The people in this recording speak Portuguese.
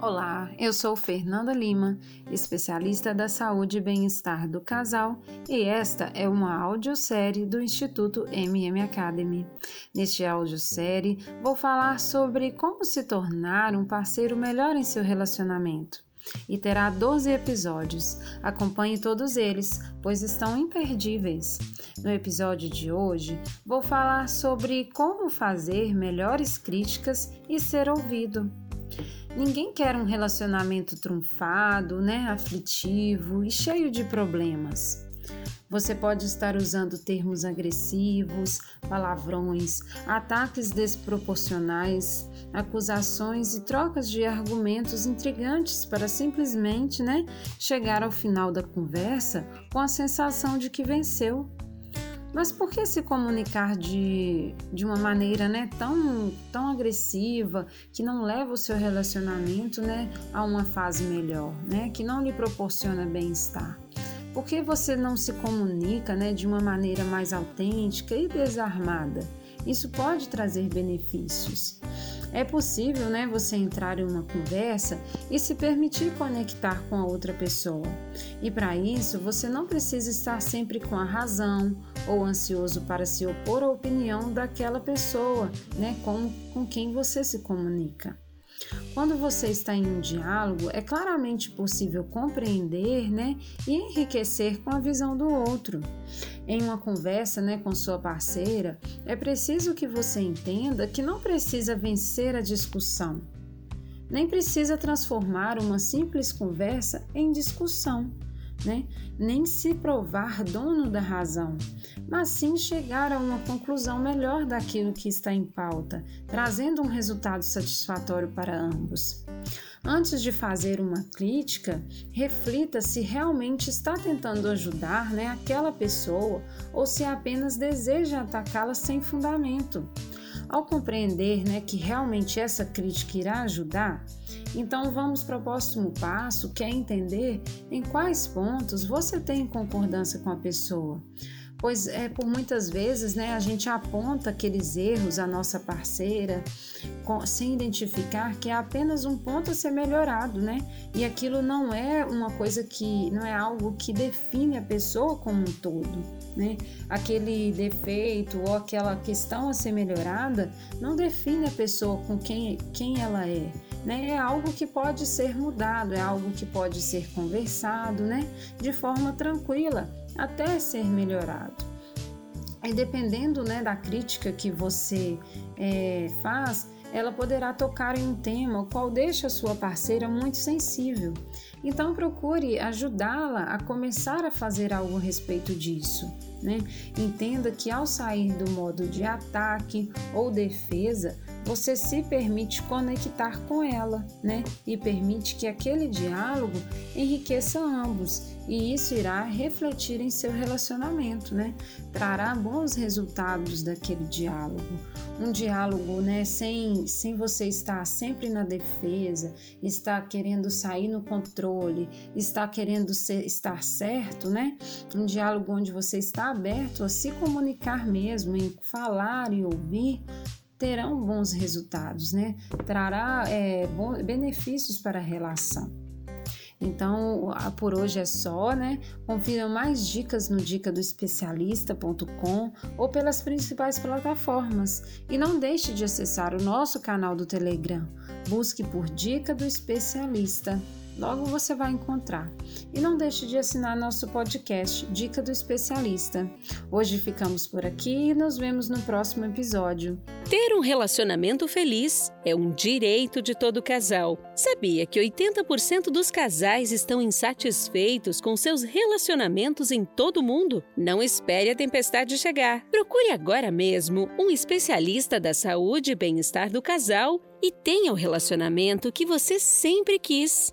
Olá, eu sou Fernanda Lima, especialista da saúde e bem-estar do casal, e esta é uma audiosérie do Instituto MM Academy. Neste audiosérie, vou falar sobre como se tornar um parceiro melhor em seu relacionamento. E terá 12 episódios. Acompanhe todos eles, pois estão imperdíveis. No episódio de hoje, vou falar sobre como fazer melhores críticas e ser ouvido. Ninguém quer um relacionamento trunfado, né, aflitivo e cheio de problemas. Você pode estar usando termos agressivos, palavrões, ataques desproporcionais, acusações e trocas de argumentos intrigantes para simplesmente né, chegar ao final da conversa com a sensação de que venceu. Mas por que se comunicar de, de uma maneira né, tão, tão agressiva que não leva o seu relacionamento né, a uma fase melhor, né, que não lhe proporciona bem-estar? Por que você não se comunica né, de uma maneira mais autêntica e desarmada? Isso pode trazer benefícios. É possível, né, você entrar em uma conversa e se permitir conectar com a outra pessoa. E para isso, você não precisa estar sempre com a razão ou ansioso para se opor à opinião daquela pessoa, né, com, com quem você se comunica. Quando você está em um diálogo, é claramente possível compreender né, e enriquecer com a visão do outro. Em uma conversa né, com sua parceira, é preciso que você entenda que não precisa vencer a discussão, nem precisa transformar uma simples conversa em discussão né? nem se provar dono da razão, mas sim chegar a uma conclusão melhor daquilo que está em pauta, trazendo um resultado satisfatório para ambos. Antes de fazer uma crítica, reflita se realmente está tentando ajudar né, aquela pessoa ou se apenas deseja atacá-la sem fundamento. Ao compreender né, que realmente essa crítica irá ajudar, então vamos para o próximo passo, que é entender em quais pontos você tem concordância com a pessoa pois é por muitas vezes né, a gente aponta aqueles erros à nossa parceira com, sem identificar que é apenas um ponto a ser melhorado, né? E aquilo não é uma coisa que não é algo que define a pessoa como um todo, né? Aquele defeito ou aquela questão a ser melhorada não define a pessoa com quem, quem ela é. Né? É algo que pode ser mudado, é algo que pode ser conversado, né? De forma tranquila, até ser melhorado. E dependendo né, da crítica que você é, faz, ela poderá tocar em um tema o qual deixa a sua parceira muito sensível. Então procure ajudá-la a começar a fazer algo a respeito disso. Né? Entenda que ao sair do modo de ataque ou defesa, você se permite conectar com ela, né? E permite que aquele diálogo enriqueça ambos, e isso irá refletir em seu relacionamento, né? Trará bons resultados daquele diálogo. Um diálogo, né, sem, sem você estar sempre na defesa, estar querendo sair no controle, estar querendo ser, estar certo, né? Um diálogo onde você está aberto a se comunicar mesmo, em falar e ouvir, terão bons resultados, né? Trará é, benefícios para a relação. Então, por hoje é só, né? Confira mais dicas no dicadoespecialista.com ou pelas principais plataformas. E não deixe de acessar o nosso canal do Telegram. Busque por Dica do Especialista logo você vai encontrar. E não deixe de assinar nosso podcast Dica do Especialista. Hoje ficamos por aqui e nos vemos no próximo episódio. Ter um relacionamento feliz é um direito de todo casal. Sabia que 80% dos casais estão insatisfeitos com seus relacionamentos em todo o mundo? Não espere a tempestade chegar. Procure agora mesmo um especialista da saúde e bem-estar do casal e tenha o relacionamento que você sempre quis.